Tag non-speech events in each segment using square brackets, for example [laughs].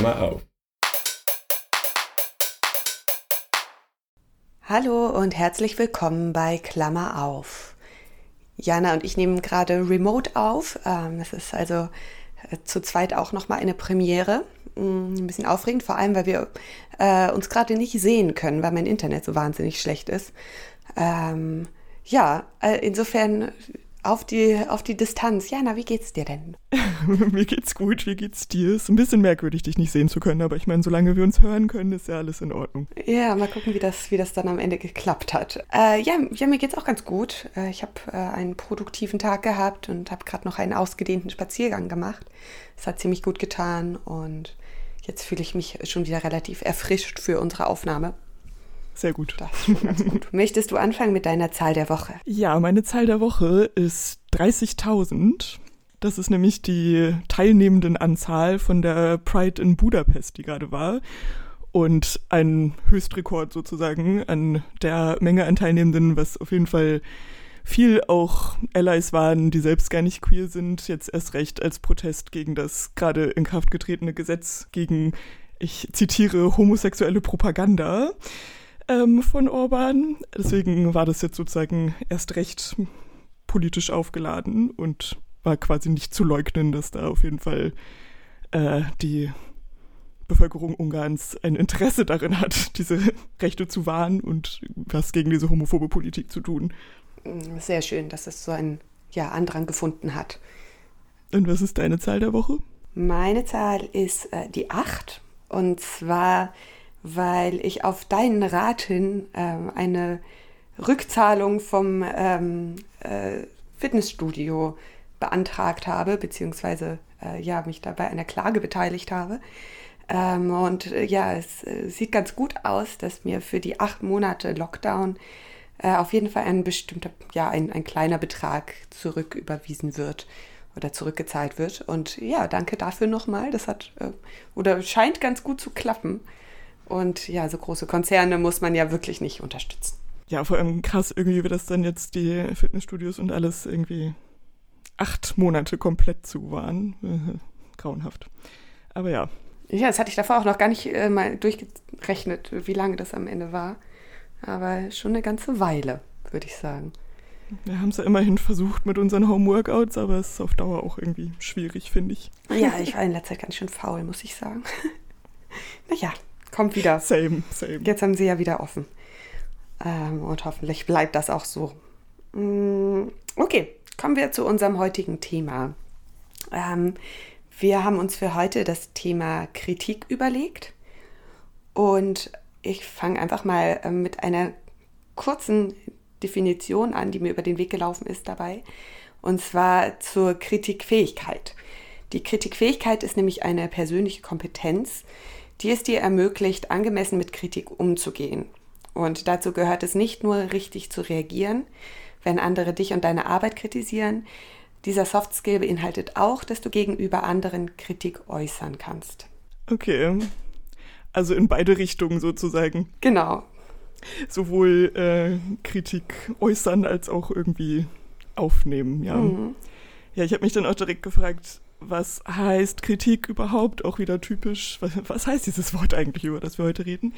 Klammer auf. Hallo und herzlich willkommen bei Klammer auf. Jana und ich nehmen gerade remote auf. Ähm, es ist also äh, zu zweit auch nochmal eine Premiere. Mm, ein bisschen aufregend, vor allem, weil wir äh, uns gerade nicht sehen können, weil mein Internet so wahnsinnig schlecht ist. Ähm, ja, äh, insofern auf die, auf die Distanz. Jana, wie geht's dir denn? [laughs] Mir geht's gut, wie geht's dir? Ist ein bisschen merkwürdig, dich nicht sehen zu können, aber ich meine, solange wir uns hören können, ist ja alles in Ordnung. Ja, mal gucken, wie das, wie das dann am Ende geklappt hat. Äh, ja, ja, mir geht's auch ganz gut. Äh, ich habe äh, einen produktiven Tag gehabt und habe gerade noch einen ausgedehnten Spaziergang gemacht. Es hat ziemlich gut getan und jetzt fühle ich mich schon wieder relativ erfrischt für unsere Aufnahme. Sehr gut. Das ist schon ganz gut. Möchtest du anfangen mit deiner Zahl der Woche? Ja, meine Zahl der Woche ist 30.000. Das ist nämlich die teilnehmenden Anzahl von der Pride in Budapest, die gerade war. Und ein Höchstrekord sozusagen an der Menge an Teilnehmenden, was auf jeden Fall viel auch Allies waren, die selbst gar nicht queer sind, jetzt erst recht als Protest gegen das gerade in Kraft getretene Gesetz gegen, ich zitiere, homosexuelle Propaganda ähm, von Orban. Deswegen war das jetzt sozusagen erst recht politisch aufgeladen und war quasi nicht zu leugnen, dass da auf jeden Fall äh, die Bevölkerung Ungarns ein Interesse darin hat, [laughs] diese Rechte zu wahren und was gegen diese homophobe Politik zu tun. Sehr schön, dass es so einen ja, Andrang gefunden hat. Und was ist deine Zahl der Woche? Meine Zahl ist äh, die 8. Und zwar weil ich auf deinen Rat hin äh, eine Rückzahlung vom ähm, äh, Fitnessstudio beantragt habe, beziehungsweise äh, ja, mich dabei einer Klage beteiligt habe. Ähm, und äh, ja, es äh, sieht ganz gut aus, dass mir für die acht Monate Lockdown äh, auf jeden Fall ein bestimmter, ja, ein, ein kleiner Betrag zurücküberwiesen wird oder zurückgezahlt wird. Und ja, danke dafür nochmal. Das hat oder scheint ganz gut zu klappen. Und ja, so große Konzerne muss man ja wirklich nicht unterstützen. Ja, vor allem krass irgendwie, wie das dann jetzt die Fitnessstudios und alles irgendwie acht Monate komplett zu waren. [laughs] Grauenhaft. Aber ja. Ja, das hatte ich davor auch noch gar nicht äh, mal durchgerechnet, wie lange das am Ende war. Aber schon eine ganze Weile, würde ich sagen. Wir haben es ja immerhin versucht mit unseren Homeworkouts, aber es ist auf Dauer auch irgendwie schwierig, finde ich. Ja, [laughs] ich war in letzter Zeit ganz schön faul, muss ich sagen. [laughs] naja, kommt wieder. Same, same. Jetzt haben sie ja wieder offen. Ähm, und hoffentlich bleibt das auch so. Mm, okay, kommen wir zu unserem heutigen Thema. Ähm, wir haben uns für heute das Thema Kritik überlegt. Und ich fange einfach mal ähm, mit einer kurzen Definition an, die mir über den Weg gelaufen ist dabei. Und zwar zur Kritikfähigkeit. Die Kritikfähigkeit ist nämlich eine persönliche Kompetenz, die es dir ermöglicht, angemessen mit Kritik umzugehen. Und dazu gehört es nicht nur richtig zu reagieren, wenn andere dich und deine Arbeit kritisieren. Dieser Soft Skill beinhaltet auch, dass du gegenüber anderen Kritik äußern kannst. Okay. Also in beide Richtungen sozusagen. Genau. Sowohl äh, Kritik äußern als auch irgendwie aufnehmen, ja. Mhm. Ja, ich habe mich dann auch direkt gefragt, was heißt Kritik überhaupt? Auch wieder typisch. Was, was heißt dieses Wort eigentlich, über das wir heute reden?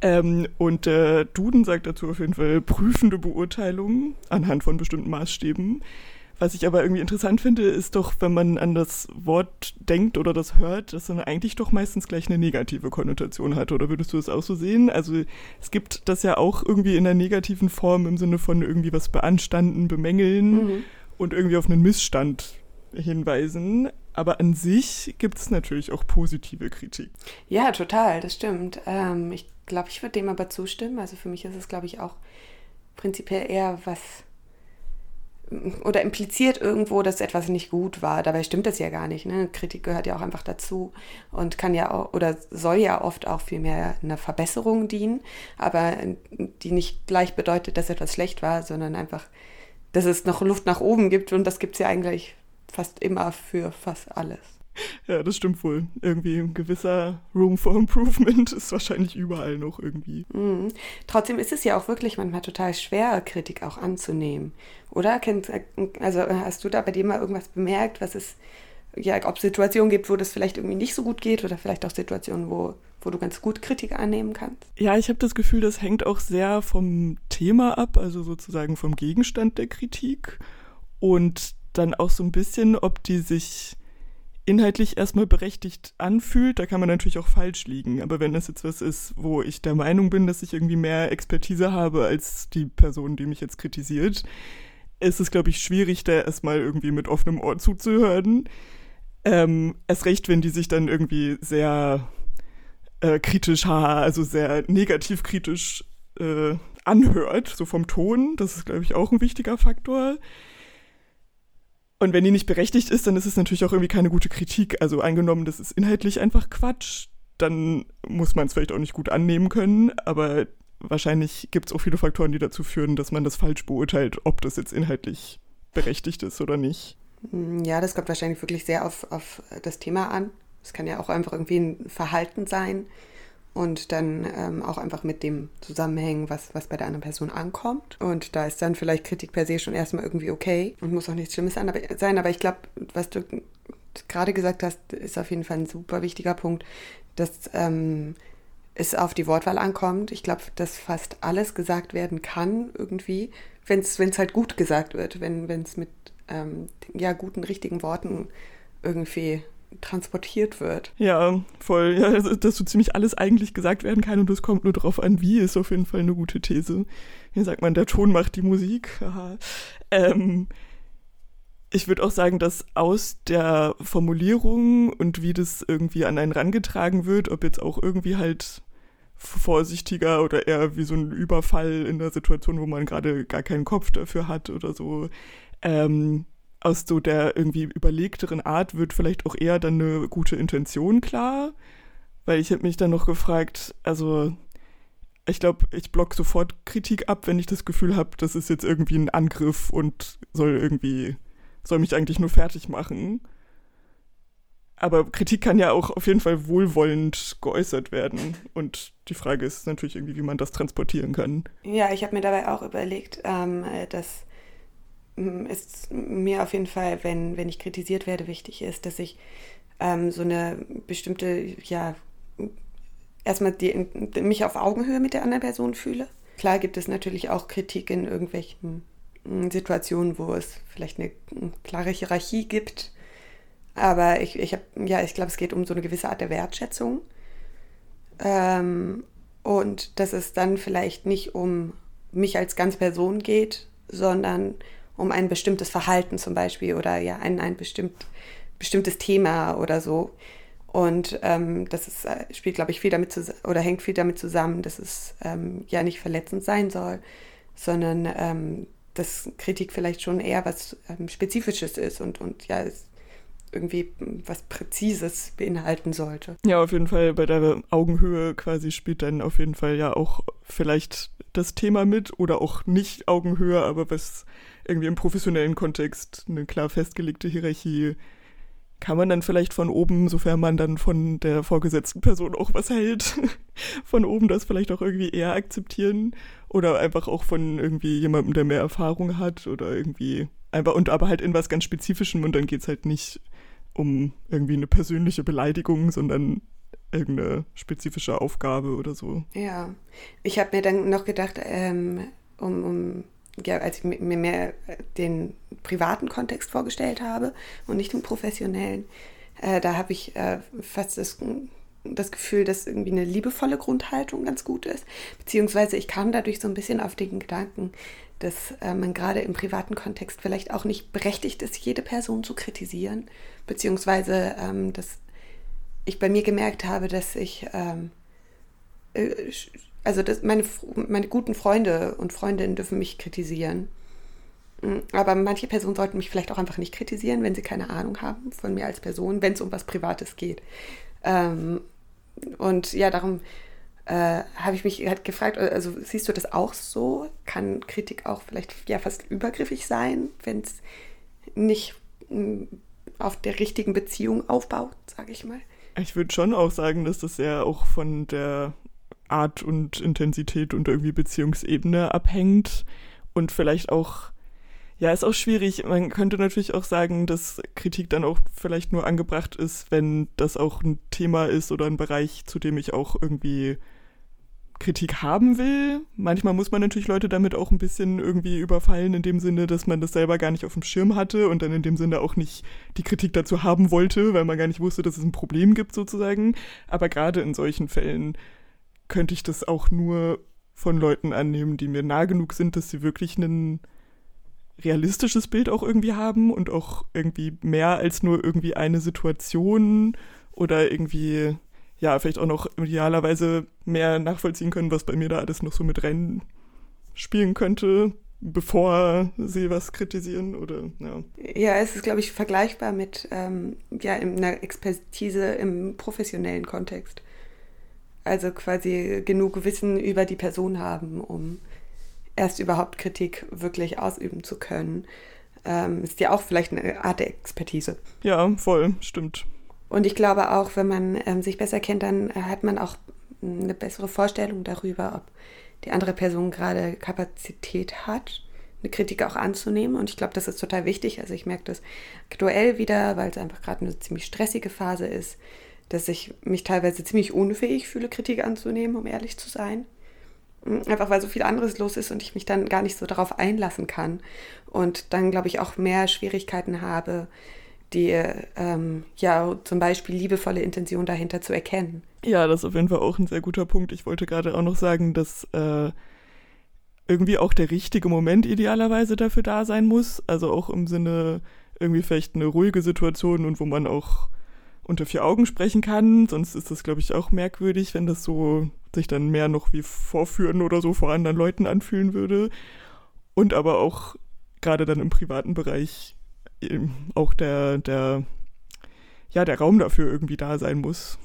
Ähm, und äh, Duden sagt dazu auf jeden Fall prüfende Beurteilungen anhand von bestimmten Maßstäben. Was ich aber irgendwie interessant finde, ist doch, wenn man an das Wort denkt oder das hört, dass dann eigentlich doch meistens gleich eine negative Konnotation hat. Oder würdest du es auch so sehen? Also es gibt das ja auch irgendwie in einer negativen Form im Sinne von irgendwie was beanstanden, bemängeln mhm. und irgendwie auf einen Missstand hinweisen. Aber an sich gibt es natürlich auch positive Kritik. Ja, total, das stimmt. Ähm, ich glaube, ich würde dem aber zustimmen. Also für mich ist es, glaube ich, auch prinzipiell eher was oder impliziert irgendwo, dass etwas nicht gut war. Dabei stimmt das ja gar nicht. Ne? Kritik gehört ja auch einfach dazu und kann ja auch oder soll ja oft auch viel mehr einer Verbesserung dienen, aber die nicht gleich bedeutet, dass etwas schlecht war, sondern einfach, dass es noch Luft nach oben gibt und das gibt es ja eigentlich fast immer für fast alles. Ja, das stimmt wohl. Irgendwie ein gewisser Room for Improvement [laughs] ist wahrscheinlich überall noch irgendwie. Mhm. Trotzdem ist es ja auch wirklich manchmal total schwer, Kritik auch anzunehmen. Oder? Also hast du da bei dir mal irgendwas bemerkt, was es ja, ob es Situationen gibt, wo das vielleicht irgendwie nicht so gut geht oder vielleicht auch Situationen, wo, wo du ganz gut Kritik annehmen kannst. Ja, ich habe das Gefühl, das hängt auch sehr vom Thema ab, also sozusagen vom Gegenstand der Kritik und dann auch so ein bisschen, ob die sich inhaltlich erstmal berechtigt anfühlt, da kann man natürlich auch falsch liegen. Aber wenn das jetzt was ist, wo ich der Meinung bin, dass ich irgendwie mehr Expertise habe als die Person, die mich jetzt kritisiert, ist es, glaube ich, schwierig, da erstmal irgendwie mit offenem Ohr zuzuhören. Ähm, erst recht, wenn die sich dann irgendwie sehr äh, kritisch, also sehr negativ kritisch äh, anhört, so vom Ton. Das ist, glaube ich, auch ein wichtiger Faktor. Und wenn die nicht berechtigt ist, dann ist es natürlich auch irgendwie keine gute Kritik. Also angenommen, das ist inhaltlich einfach Quatsch, dann muss man es vielleicht auch nicht gut annehmen können, aber wahrscheinlich gibt es auch viele Faktoren, die dazu führen, dass man das falsch beurteilt, ob das jetzt inhaltlich berechtigt ist oder nicht. Hm, ja, das kommt wahrscheinlich wirklich sehr auf, auf das Thema an. Es kann ja auch einfach irgendwie ein Verhalten sein, und dann ähm, auch einfach mit dem zusammenhängen, was, was bei der anderen Person ankommt. Und da ist dann vielleicht Kritik per se schon erstmal irgendwie okay und muss auch nichts Schlimmes sein. Aber ich glaube, was du gerade gesagt hast, ist auf jeden Fall ein super wichtiger Punkt, dass ähm, es auf die Wortwahl ankommt. Ich glaube, dass fast alles gesagt werden kann irgendwie, wenn es halt gut gesagt wird, wenn es mit ähm, ja, guten, richtigen Worten irgendwie transportiert wird. Ja, voll. Ja, dass so ziemlich alles eigentlich gesagt werden kann und es kommt nur darauf an, wie, ist auf jeden Fall eine gute These. Hier sagt man, der Ton macht die Musik. Ähm, ich würde auch sagen, dass aus der Formulierung und wie das irgendwie an einen rangetragen wird, ob jetzt auch irgendwie halt vorsichtiger oder eher wie so ein Überfall in der Situation, wo man gerade gar keinen Kopf dafür hat oder so, ähm, aus so der irgendwie überlegteren Art wird vielleicht auch eher dann eine gute Intention klar. Weil ich habe mich dann noch gefragt, also ich glaube, ich block sofort Kritik ab, wenn ich das Gefühl habe, das ist jetzt irgendwie ein Angriff und soll irgendwie, soll mich eigentlich nur fertig machen. Aber Kritik kann ja auch auf jeden Fall wohlwollend geäußert werden. Und die Frage ist natürlich irgendwie, wie man das transportieren kann. Ja, ich habe mir dabei auch überlegt, ähm, dass ist mir auf jeden Fall, wenn, wenn ich kritisiert werde, wichtig ist, dass ich ähm, so eine bestimmte, ja, erstmal die, mich auf Augenhöhe mit der anderen Person fühle. Klar gibt es natürlich auch Kritik in irgendwelchen Situationen, wo es vielleicht eine klare Hierarchie gibt. Aber ich, ich habe, ja, ich glaube, es geht um so eine gewisse Art der Wertschätzung. Ähm, und dass es dann vielleicht nicht um mich als ganz Person geht, sondern um ein bestimmtes Verhalten zum Beispiel oder ja ein, ein bestimmt, bestimmtes Thema oder so. Und ähm, das ist, äh, spielt, glaube ich, viel damit zusammen oder hängt viel damit zusammen, dass es ähm, ja nicht verletzend sein soll, sondern ähm, dass Kritik vielleicht schon eher was ähm, Spezifisches ist und, und ja, irgendwie was Präzises beinhalten sollte. Ja, auf jeden Fall bei der Augenhöhe quasi spielt dann auf jeden Fall ja auch vielleicht das Thema mit oder auch nicht Augenhöhe, aber was irgendwie im professionellen Kontext eine klar festgelegte Hierarchie kann man dann vielleicht von oben, sofern man dann von der vorgesetzten Person auch was hält, [laughs] von oben das vielleicht auch irgendwie eher akzeptieren oder einfach auch von irgendwie jemandem, der mehr Erfahrung hat oder irgendwie einfach und aber halt in was ganz Spezifischem und dann geht es halt nicht um irgendwie eine persönliche Beleidigung, sondern irgendeine spezifische Aufgabe oder so. Ja, ich habe mir dann noch gedacht, ähm, um, um ja, als ich mir mehr den privaten Kontext vorgestellt habe und nicht den professionellen, äh, da habe ich äh, fast das, das Gefühl, dass irgendwie eine liebevolle Grundhaltung ganz gut ist. Beziehungsweise ich kam dadurch so ein bisschen auf den Gedanken, dass äh, man gerade im privaten Kontext vielleicht auch nicht berechtigt ist, jede Person zu kritisieren. Beziehungsweise, ähm, dass ich bei mir gemerkt habe, dass ich ähm, äh, also das, meine, meine guten Freunde und Freundinnen dürfen mich kritisieren. Mm, aber manche Personen sollten mich vielleicht auch einfach nicht kritisieren, wenn sie keine Ahnung haben von mir als Person, wenn es um was Privates geht. Ähm, und ja, darum äh, habe ich mich halt gefragt, also siehst du das auch so? Kann Kritik auch vielleicht ja fast übergriffig sein, wenn es nicht mm, auf der richtigen Beziehung aufbaut, sage ich mal? Ich würde schon auch sagen, dass das ja auch von der Art und Intensität und irgendwie Beziehungsebene abhängt und vielleicht auch, Ja, ist auch schwierig. Man könnte natürlich auch sagen, dass Kritik dann auch vielleicht nur angebracht ist, wenn das auch ein Thema ist oder ein Bereich, zu dem ich auch irgendwie Kritik haben will. Manchmal muss man natürlich Leute damit auch ein bisschen irgendwie überfallen, in dem Sinne, dass man das selber gar nicht auf dem Schirm hatte und dann in dem Sinne auch nicht die Kritik dazu haben wollte, weil man gar nicht wusste, dass es ein Problem gibt sozusagen. Aber gerade in solchen Fällen könnte ich das auch nur von Leuten annehmen, die mir nah genug sind, dass sie wirklich einen realistisches Bild auch irgendwie haben und auch irgendwie mehr als nur irgendwie eine Situation oder irgendwie, ja, vielleicht auch noch idealerweise mehr nachvollziehen können, was bei mir da alles noch so mit rein spielen könnte, bevor sie was kritisieren oder ja. Ja, es ist, glaube ich, vergleichbar mit ähm, ja, einer Expertise im professionellen Kontext. Also quasi genug Wissen über die Person haben, um erst überhaupt Kritik wirklich ausüben zu können. Ähm, ist ja auch vielleicht eine Art der Expertise. Ja, voll, stimmt. Und ich glaube auch, wenn man ähm, sich besser kennt, dann hat man auch eine bessere Vorstellung darüber, ob die andere Person gerade Kapazität hat, eine Kritik auch anzunehmen. Und ich glaube, das ist total wichtig. Also ich merke das aktuell wieder, weil es einfach gerade eine ziemlich stressige Phase ist, dass ich mich teilweise ziemlich unfähig fühle, Kritik anzunehmen, um ehrlich zu sein. Einfach weil so viel anderes los ist und ich mich dann gar nicht so darauf einlassen kann. Und dann, glaube ich, auch mehr Schwierigkeiten habe, die, ähm, ja, zum Beispiel liebevolle Intention dahinter zu erkennen. Ja, das ist auf jeden Fall auch ein sehr guter Punkt. Ich wollte gerade auch noch sagen, dass äh, irgendwie auch der richtige Moment idealerweise dafür da sein muss. Also auch im Sinne irgendwie vielleicht eine ruhige Situation und wo man auch unter vier Augen sprechen kann. Sonst ist das, glaube ich, auch merkwürdig, wenn das so sich dann mehr noch wie Vorführen oder so vor anderen Leuten anfühlen würde. Und aber auch gerade dann im privaten Bereich auch der, der, ja, der Raum dafür irgendwie da sein muss.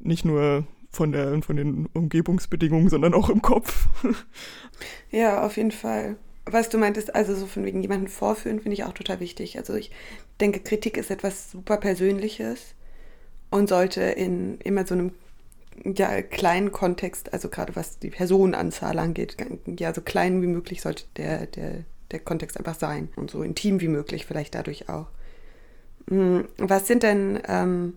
Nicht nur von, der, von den Umgebungsbedingungen, sondern auch im Kopf. [laughs] ja, auf jeden Fall. Was du meintest, also so von wegen jemanden vorführen, finde ich auch total wichtig. Also ich denke, Kritik ist etwas super Persönliches und sollte in immer so einem ja, kleinen Kontext, also gerade was die Personenanzahl angeht, ja, so klein wie möglich sollte der, der, der Kontext einfach sein und so intim wie möglich vielleicht dadurch auch. Hm, was sind denn ähm,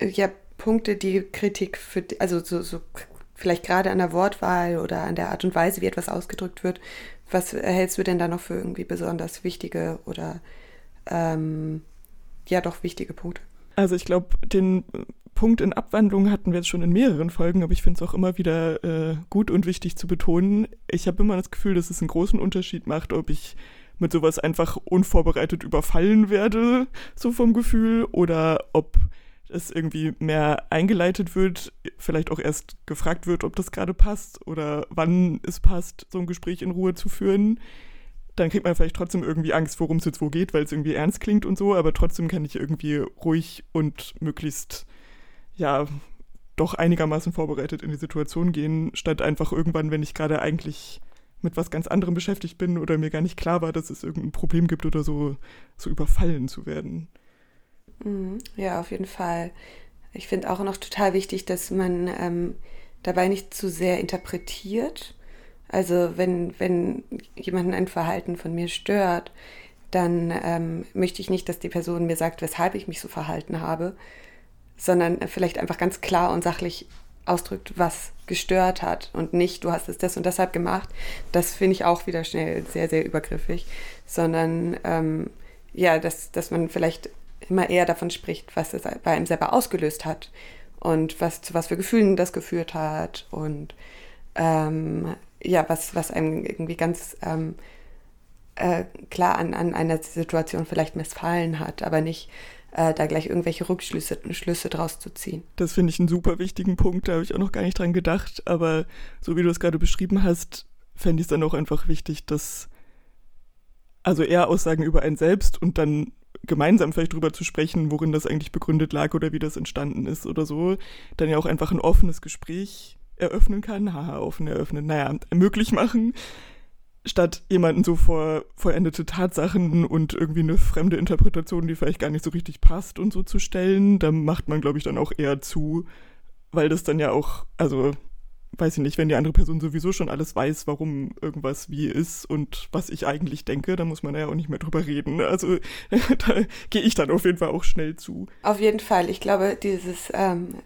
ja, Punkte, die Kritik für, also so, so vielleicht gerade an der Wortwahl oder an der Art und Weise, wie etwas ausgedrückt wird, was hältst du denn da noch für irgendwie besonders wichtige oder ähm, ja doch wichtige Punkte? Also ich glaube, den Punkt in Abwandlung hatten wir jetzt schon in mehreren Folgen, aber ich finde es auch immer wieder äh, gut und wichtig zu betonen. Ich habe immer das Gefühl, dass es einen großen Unterschied macht, ob ich mit sowas einfach unvorbereitet überfallen werde, so vom Gefühl, oder ob es irgendwie mehr eingeleitet wird, vielleicht auch erst gefragt wird, ob das gerade passt oder wann es passt, so ein Gespräch in Ruhe zu führen. Dann kriegt man vielleicht trotzdem irgendwie Angst, worum es jetzt wo geht, weil es irgendwie ernst klingt und so, aber trotzdem kann ich irgendwie ruhig und möglichst ja, doch einigermaßen vorbereitet in die Situation gehen, statt einfach irgendwann, wenn ich gerade eigentlich mit was ganz anderem beschäftigt bin oder mir gar nicht klar war, dass es irgendein Problem gibt oder so, so überfallen zu werden. Mhm. Ja, auf jeden Fall. Ich finde auch noch total wichtig, dass man ähm, dabei nicht zu sehr interpretiert. Also wenn, wenn jemanden ein Verhalten von mir stört, dann ähm, möchte ich nicht, dass die Person mir sagt, weshalb ich mich so verhalten habe, sondern vielleicht einfach ganz klar und sachlich ausdrückt, was gestört hat und nicht, du hast es das und deshalb gemacht. Das finde ich auch wieder schnell sehr, sehr übergriffig, sondern ähm, ja, dass, dass man vielleicht immer eher davon spricht, was es bei einem selber ausgelöst hat und was zu was für Gefühlen das geführt hat und ähm, ja, was, was einem irgendwie ganz ähm, äh, klar an, an einer Situation vielleicht missfallen hat, aber nicht äh, da gleich irgendwelche Rückschlüsse Schlüsse draus zu ziehen. Das finde ich einen super wichtigen Punkt, da habe ich auch noch gar nicht dran gedacht, aber so wie du es gerade beschrieben hast, fände ich es dann auch einfach wichtig, dass also eher Aussagen über einen selbst und dann gemeinsam vielleicht drüber zu sprechen, worin das eigentlich begründet lag oder wie das entstanden ist oder so, dann ja auch einfach ein offenes Gespräch eröffnen kann, haha, offen eröffnen, naja, möglich machen, statt jemanden so vor vollendete Tatsachen und irgendwie eine fremde Interpretation, die vielleicht gar nicht so richtig passt und so zu stellen, da macht man, glaube ich, dann auch eher zu, weil das dann ja auch, also weiß ich nicht, wenn die andere Person sowieso schon alles weiß, warum irgendwas wie ist und was ich eigentlich denke, dann muss man ja auch nicht mehr drüber reden. Also [laughs] da gehe ich dann auf jeden Fall auch schnell zu. Auf jeden Fall. Ich glaube, dieses, ähm,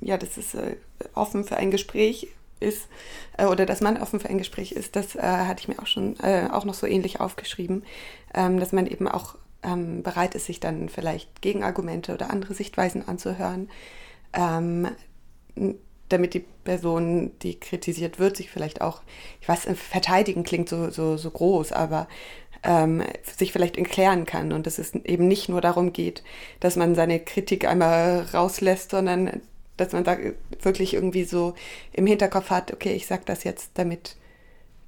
ja, das ist äh, offen für ein Gespräch ist äh, oder dass man offen für ein Gespräch ist, das äh, hatte ich mir auch schon äh, auch noch so ähnlich aufgeschrieben, ähm, dass man eben auch ähm, bereit ist, sich dann vielleicht Gegenargumente oder andere Sichtweisen anzuhören, ähm, damit die Person, die kritisiert wird, sich vielleicht auch, ich weiß, verteidigen klingt so, so, so groß, aber ähm, sich vielleicht erklären kann und dass es eben nicht nur darum geht, dass man seine Kritik einmal rauslässt, sondern dass man da wirklich irgendwie so im Hinterkopf hat, okay, ich sage das jetzt, damit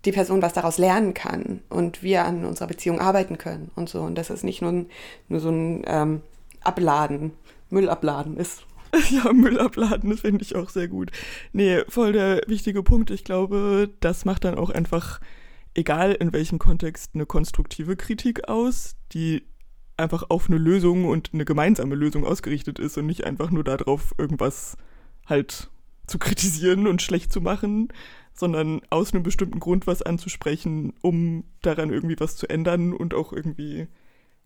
die Person was daraus lernen kann und wir an unserer Beziehung arbeiten können und so. Und dass es nicht nur, nur so ein ähm, Abladen, Müllabladen ist. [laughs] Ja, Müll abladen, das finde ich auch sehr gut. Nee, voll der wichtige Punkt. Ich glaube, das macht dann auch einfach, egal in welchem Kontext, eine konstruktive Kritik aus, die einfach auf eine Lösung und eine gemeinsame Lösung ausgerichtet ist und nicht einfach nur darauf, irgendwas halt zu kritisieren und schlecht zu machen, sondern aus einem bestimmten Grund was anzusprechen, um daran irgendwie was zu ändern und auch irgendwie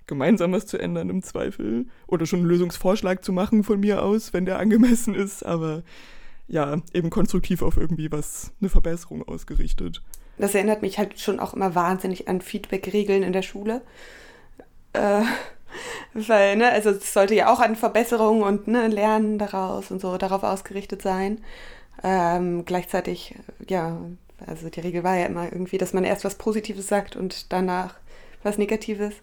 gemeinsam was zu ändern im Zweifel. Oder schon einen Lösungsvorschlag zu machen von mir aus, wenn der angemessen ist, aber ja, eben konstruktiv auf irgendwie was, eine Verbesserung ausgerichtet. Das erinnert mich halt schon auch immer wahnsinnig an Feedback-Regeln in der Schule. Äh, [laughs] weil, ne, also es sollte ja auch an Verbesserungen und ne, Lernen daraus und so darauf ausgerichtet sein. Ähm, gleichzeitig, ja, also die Regel war ja immer irgendwie, dass man erst was Positives sagt und danach was Negatives.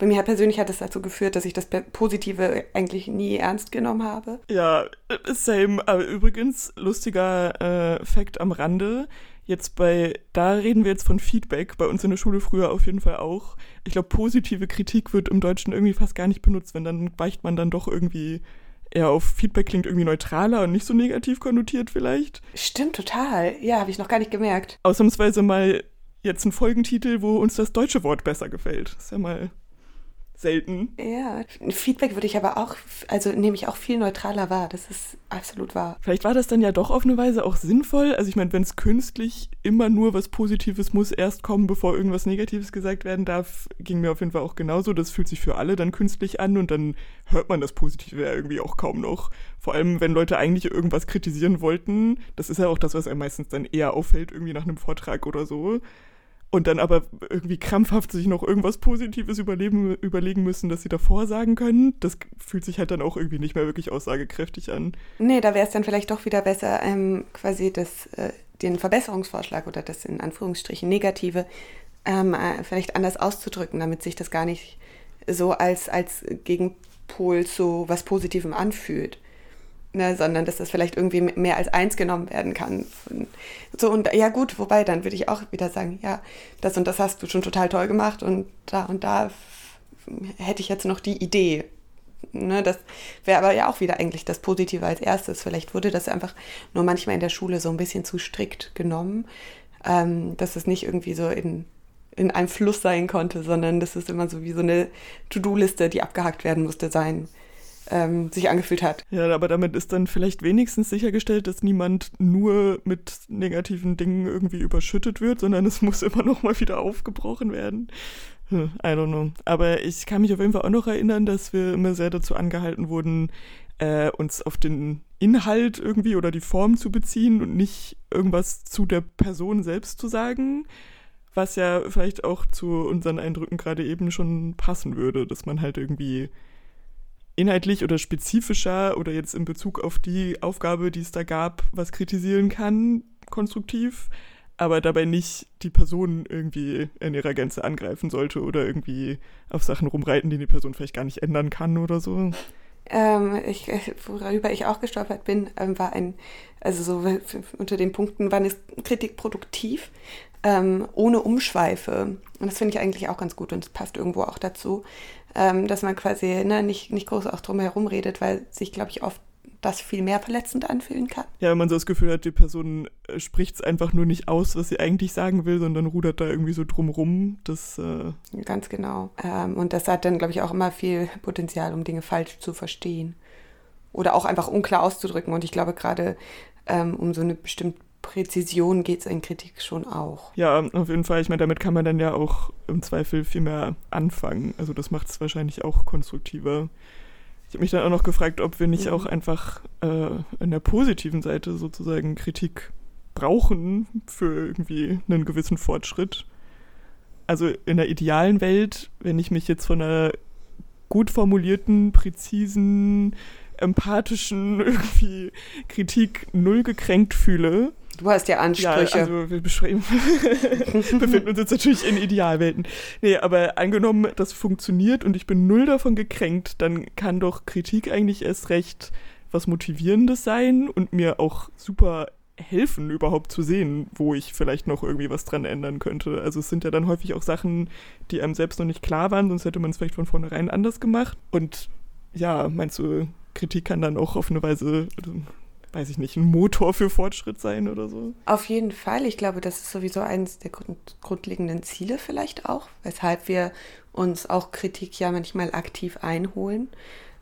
Bei mir persönlich hat es dazu geführt, dass ich das Positive eigentlich nie ernst genommen habe. Ja, same. Aber übrigens, lustiger äh, Fakt am Rande. Jetzt bei, da reden wir jetzt von Feedback, bei uns in der Schule früher auf jeden Fall auch. Ich glaube, positive Kritik wird im Deutschen irgendwie fast gar nicht benutzt, wenn dann weicht man dann doch irgendwie eher auf Feedback klingt irgendwie neutraler und nicht so negativ konnotiert vielleicht. Stimmt, total. Ja, habe ich noch gar nicht gemerkt. Ausnahmsweise mal jetzt ein Folgentitel, wo uns das deutsche Wort besser gefällt. ist ja mal selten. Ja, Feedback würde ich aber auch, also nehme ich auch viel neutraler wahr. Das ist absolut wahr. Vielleicht war das dann ja doch auf eine Weise auch sinnvoll. Also ich meine, wenn es künstlich immer nur was Positives muss erst kommen, bevor irgendwas Negatives gesagt werden darf, ging mir auf jeden Fall auch genauso. Das fühlt sich für alle dann künstlich an und dann hört man das Positive ja irgendwie auch kaum noch. Vor allem, wenn Leute eigentlich irgendwas kritisieren wollten. Das ist ja auch das, was einem meistens dann eher auffällt, irgendwie nach einem Vortrag oder so und dann aber irgendwie krampfhaft sich noch irgendwas Positives überleben, überlegen müssen, dass sie davor sagen können, das fühlt sich halt dann auch irgendwie nicht mehr wirklich aussagekräftig an. Nee, da wäre es dann vielleicht doch wieder besser, ähm, quasi das, äh, den Verbesserungsvorschlag oder das in Anführungsstrichen Negative ähm, äh, vielleicht anders auszudrücken, damit sich das gar nicht so als, als Gegenpol zu was Positivem anfühlt ne, sondern dass das vielleicht irgendwie mehr als eins genommen werden kann. So und ja gut, wobei dann würde ich auch wieder sagen, ja, das und das hast du schon total toll gemacht und da und da hätte ich jetzt noch die Idee. Ne, das wäre aber ja auch wieder eigentlich das Positive als erstes. Vielleicht wurde das einfach nur manchmal in der Schule so ein bisschen zu strikt genommen, ähm, dass es nicht irgendwie so in, in einem Fluss sein konnte, sondern dass es immer so wie so eine To-Do-Liste, die abgehakt werden musste, sein ähm, sich angefühlt hat. Ja, aber damit ist dann vielleicht wenigstens sichergestellt, dass niemand nur mit negativen Dingen irgendwie überschüttet wird, sondern es [laughs] muss immer noch mal wieder aufgebrochen werden. Hm, I don't know. Aber ich kann mich auf jeden Fall auch noch erinnern, dass wir immer sehr dazu angehalten wurden, äh, uns auf den Inhalt irgendwie oder die Form zu beziehen und nicht irgendwas zu der Person selbst zu sagen was ja vielleicht auch zu unseren Eindrücken gerade eben schon passen würde, dass man halt irgendwie inhaltlich oder spezifischer oder jetzt in Bezug auf die Aufgabe, die es da gab, was kritisieren kann, konstruktiv, aber dabei nicht die Person irgendwie in ihrer Gänze angreifen sollte oder irgendwie auf Sachen rumreiten, die die Person vielleicht gar nicht ändern kann oder so. Ähm, ich, worüber ich auch gestolpert bin, ähm, war ein, also so unter den Punkten, wann ist Kritik produktiv, ähm, ohne Umschweife. Und das finde ich eigentlich auch ganz gut und es passt irgendwo auch dazu ähm, dass man quasi ne, nicht, nicht groß auch drum herum redet, weil sich, glaube ich, oft das viel mehr verletzend anfühlen kann. Ja, wenn man so das Gefühl hat, die Person äh, spricht es einfach nur nicht aus, was sie eigentlich sagen will, sondern rudert da irgendwie so drumrum. Das, äh Ganz genau. Ähm, und das hat dann, glaube ich, auch immer viel Potenzial, um Dinge falsch zu verstehen. Oder auch einfach unklar auszudrücken. Und ich glaube, gerade ähm, um so eine bestimmte Präzision geht es in Kritik schon auch. Ja, auf jeden Fall. Ich meine, damit kann man dann ja auch im Zweifel viel mehr anfangen. Also das macht es wahrscheinlich auch konstruktiver. Ich habe mich dann auch noch gefragt, ob wir nicht mhm. auch einfach äh, an der positiven Seite sozusagen Kritik brauchen für irgendwie einen gewissen Fortschritt. Also in der idealen Welt, wenn ich mich jetzt von einer gut formulierten, präzisen, empathischen [laughs] irgendwie Kritik null gekränkt fühle. Du hast ja Ansprüche. Ja, also wir [laughs] befinden uns jetzt natürlich in Idealwelten. Nee, aber angenommen, das funktioniert und ich bin null davon gekränkt, dann kann doch Kritik eigentlich erst recht was Motivierendes sein und mir auch super helfen, überhaupt zu sehen, wo ich vielleicht noch irgendwie was dran ändern könnte. Also es sind ja dann häufig auch Sachen, die einem selbst noch nicht klar waren, sonst hätte man es vielleicht von vornherein anders gemacht. Und ja, meinst du, Kritik kann dann auch auf eine Weise, weiß ich nicht, ein Motor für Fortschritt sein oder so? Auf jeden Fall. Ich glaube, das ist sowieso eines der grund grundlegenden Ziele vielleicht auch, weshalb wir uns auch Kritik ja manchmal aktiv einholen.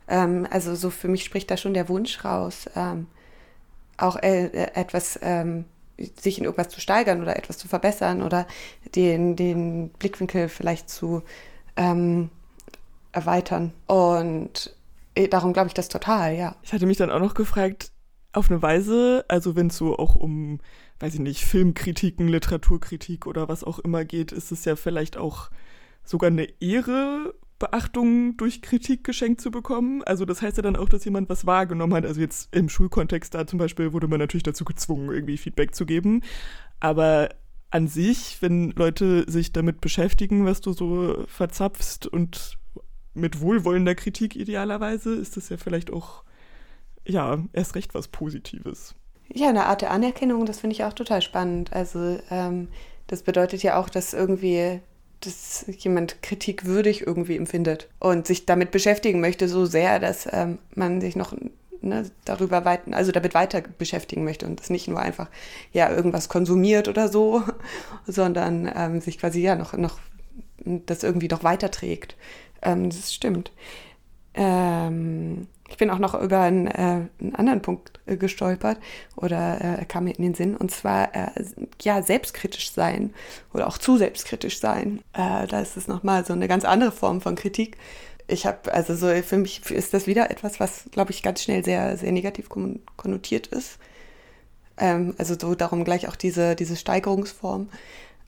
Ähm, also so für mich spricht da schon der Wunsch raus, ähm, auch äh, etwas, ähm, sich in irgendwas zu steigern oder etwas zu verbessern oder den, den Blickwinkel vielleicht zu ähm, erweitern. Und äh, darum glaube ich das total, ja. Ich hatte mich dann auch noch gefragt, auf eine Weise, also wenn es so auch um, weiß ich nicht, Filmkritiken, Literaturkritik oder was auch immer geht, ist es ja vielleicht auch sogar eine Ehre, Beachtung durch Kritik geschenkt zu bekommen. Also das heißt ja dann auch, dass jemand was wahrgenommen hat. Also jetzt im Schulkontext da zum Beispiel wurde man natürlich dazu gezwungen, irgendwie Feedback zu geben. Aber an sich, wenn Leute sich damit beschäftigen, was du so verzapfst und mit wohlwollender Kritik idealerweise, ist das ja vielleicht auch, ja, erst recht was Positives. Ja, eine Art der Anerkennung, das finde ich auch total spannend. Also ähm, das bedeutet ja auch, dass irgendwie dass jemand kritikwürdig irgendwie empfindet und sich damit beschäftigen möchte, so sehr, dass ähm, man sich noch ne, darüber weiter, also damit weiter beschäftigen möchte und das nicht nur einfach ja irgendwas konsumiert oder so, [laughs] sondern ähm, sich quasi ja noch, noch das irgendwie noch weiterträgt. Ähm, das stimmt. Ähm, ich bin auch noch über einen, äh, einen anderen Punkt äh, gestolpert oder äh, kam mir in den Sinn, und zwar äh, ja selbstkritisch sein oder auch zu selbstkritisch sein. Äh, da ist es nochmal so eine ganz andere Form von Kritik. Ich habe, also so für mich ist das wieder etwas, was, glaube ich, ganz schnell sehr, sehr negativ konnotiert ist. Ähm, also so darum gleich auch diese, diese Steigerungsform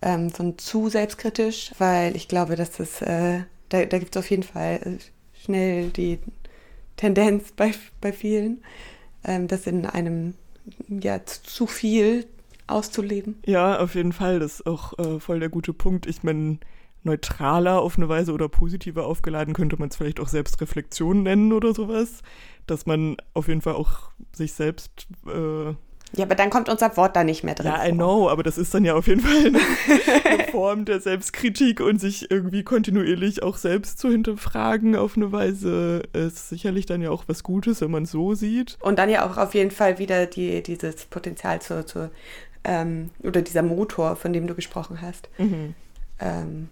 ähm, von zu selbstkritisch, weil ich glaube, dass das äh, da, da gibt es auf jeden Fall schnell die Tendenz bei, bei vielen, ähm, das in einem ja zu viel auszuleben. Ja, auf jeden Fall. Das ist auch äh, voll der gute Punkt. Ich meine, neutraler auf eine Weise oder positiver aufgeladen könnte man es vielleicht auch Selbstreflexion nennen oder sowas. Dass man auf jeden Fall auch sich selbst äh, ja, aber dann kommt unser Wort da nicht mehr drin. Ja, I know, aber das ist dann ja auf jeden Fall eine, eine [laughs] Form der Selbstkritik und sich irgendwie kontinuierlich auch selbst zu hinterfragen auf eine Weise ist sicherlich dann ja auch was Gutes, wenn man es so sieht. Und dann ja auch auf jeden Fall wieder die, dieses Potenzial zur, zur ähm, oder dieser Motor, von dem du gesprochen hast. Mhm. Ähm,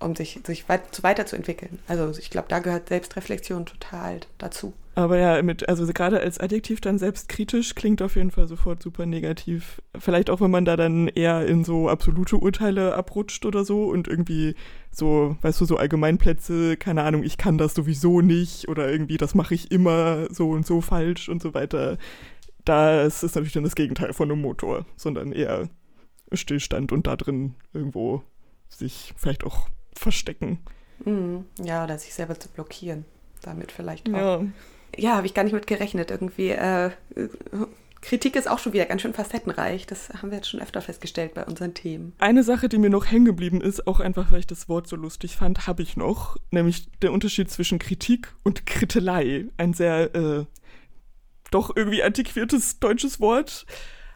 um sich, sich weit, weiterzuentwickeln. Also ich glaube, da gehört Selbstreflexion total dazu. Aber ja, mit, also gerade als Adjektiv dann selbstkritisch klingt auf jeden Fall sofort super negativ. Vielleicht auch, wenn man da dann eher in so absolute Urteile abrutscht oder so und irgendwie so, weißt du, so Allgemeinplätze, keine Ahnung, ich kann das sowieso nicht oder irgendwie, das mache ich immer so und so falsch und so weiter. Das ist natürlich dann das Gegenteil von einem Motor, sondern eher Stillstand und da drin irgendwo sich vielleicht auch verstecken. Mhm. Ja, oder sich selber zu blockieren. Damit vielleicht auch. Ja, ja habe ich gar nicht mit gerechnet. Irgendwie. Äh, Kritik ist auch schon wieder ganz schön facettenreich. Das haben wir jetzt schon öfter festgestellt bei unseren Themen. Eine Sache, die mir noch hängen geblieben ist, auch einfach, weil ich das Wort so lustig fand, habe ich noch. Nämlich der Unterschied zwischen Kritik und Krittelei. Ein sehr, äh, doch irgendwie antiquiertes deutsches Wort.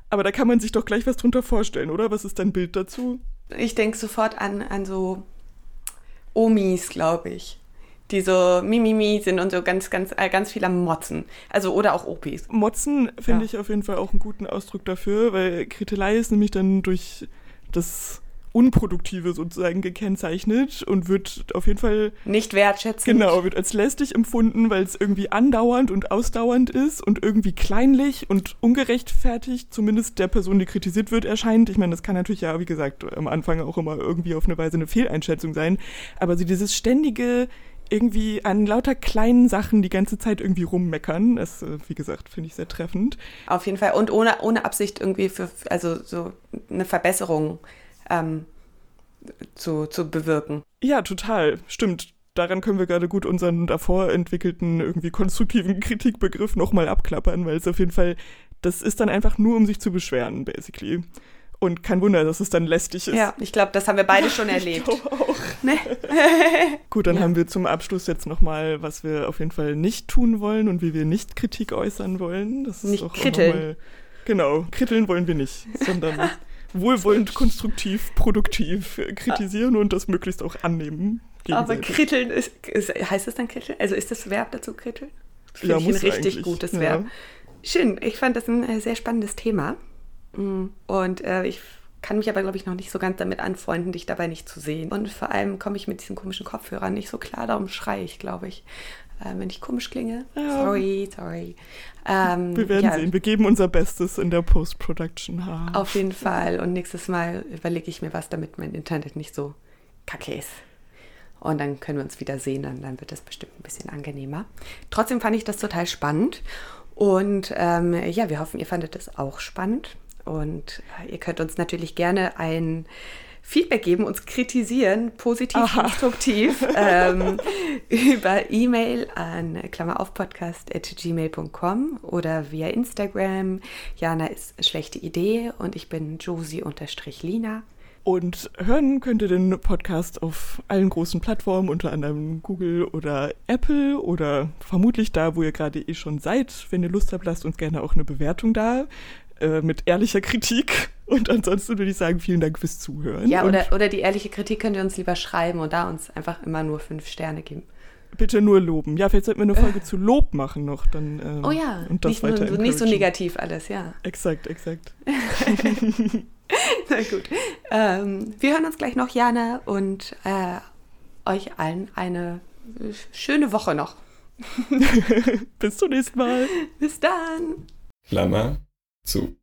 Aber da kann man sich doch gleich was drunter vorstellen, oder? Was ist dein Bild dazu? Ich denke sofort an, an so Omis, glaube ich. Die so Mimimi sind und so ganz, ganz, äh, ganz viel am Motzen. Also, oder auch Opis. Motzen finde ja. ich auf jeden Fall auch einen guten Ausdruck dafür, weil Kritelei ist nämlich dann durch das Unproduktive sozusagen gekennzeichnet und wird auf jeden Fall. Nicht wertschätzend. Genau, wird als lästig empfunden, weil es irgendwie andauernd und ausdauernd ist und irgendwie kleinlich und ungerechtfertigt, zumindest der Person, die kritisiert wird, erscheint. Ich meine, das kann natürlich ja, wie gesagt, am Anfang auch immer irgendwie auf eine Weise eine Fehleinschätzung sein. Aber so dieses ständige irgendwie an lauter kleinen Sachen die ganze Zeit irgendwie rummeckern. Das, äh, wie gesagt, finde ich sehr treffend. Auf jeden Fall. Und ohne, ohne Absicht irgendwie für, also so eine Verbesserung ähm, zu, zu bewirken. Ja, total. Stimmt. Daran können wir gerade gut unseren davor entwickelten, irgendwie konstruktiven Kritikbegriff nochmal abklappern, weil es auf jeden Fall, das ist dann einfach nur, um sich zu beschweren, basically. Und kein Wunder, dass es dann lästig ist. Ja, ich glaube, das haben wir beide [laughs] schon erlebt. Ich auch. Ne? [laughs] Gut, dann ja. haben wir zum Abschluss jetzt nochmal, was wir auf jeden Fall nicht tun wollen und wie wir nicht Kritik äußern wollen. Das nicht ist kritteln. Auch mal, genau, kritteln wollen wir nicht, sondern [laughs] wohlwollend, konstruktiv, produktiv kritisieren und das möglichst auch annehmen. Aber kritteln ist, heißt das dann kritteln? Also ist das Verb dazu kritteln? Finde ja, ich ein richtig gutes ja. Verb. Schön, ich fand das ein äh, sehr spannendes Thema. Mm. Und äh, ich kann mich aber, glaube ich, noch nicht so ganz damit anfreunden, dich dabei nicht zu sehen. Und vor allem komme ich mit diesen komischen Kopfhörern nicht so klar, darum schreie ich, glaube ich. Äh, wenn ich komisch klinge. Ja. Sorry, sorry. Ähm, wir werden ja, sehen. Wir geben unser Bestes in der Post-Production. Auf jeden Fall. Und nächstes Mal überlege ich mir was, damit mein Internet nicht so kacke ist. Und dann können wir uns wieder sehen, dann, dann wird das bestimmt ein bisschen angenehmer. Trotzdem fand ich das total spannend. Und ähm, ja, wir hoffen, ihr fandet das auch spannend. Und ihr könnt uns natürlich gerne ein Feedback geben, uns kritisieren, positiv, Aha. konstruktiv, [laughs] ähm, über E-Mail an klammeraufpodcast.gmail.com oder via Instagram. Jana ist schlechte Idee und ich bin Josie-Lina. Und hören könnt ihr den Podcast auf allen großen Plattformen, unter anderem Google oder Apple oder vermutlich da, wo ihr gerade eh schon seid. Wenn ihr Lust habt, lasst uns gerne auch eine Bewertung da. Äh, mit ehrlicher Kritik. Und ansonsten würde ich sagen, vielen Dank fürs Zuhören. Ja, oder, oder die ehrliche Kritik könnt ihr uns lieber schreiben und da uns einfach immer nur fünf Sterne geben. Bitte nur loben. Ja, vielleicht sollten wir eine Folge äh. [laughs] zu Lob machen noch. Dann, ähm, oh ja, und das nicht, weiter nur, nicht so negativ alles, ja. Exakt, exakt. [laughs] Na gut. Ähm, wir hören uns gleich noch, Jana, und äh, euch allen eine schöne Woche noch. [laughs] Bis zum nächsten Mal. Bis dann. Klammer zu.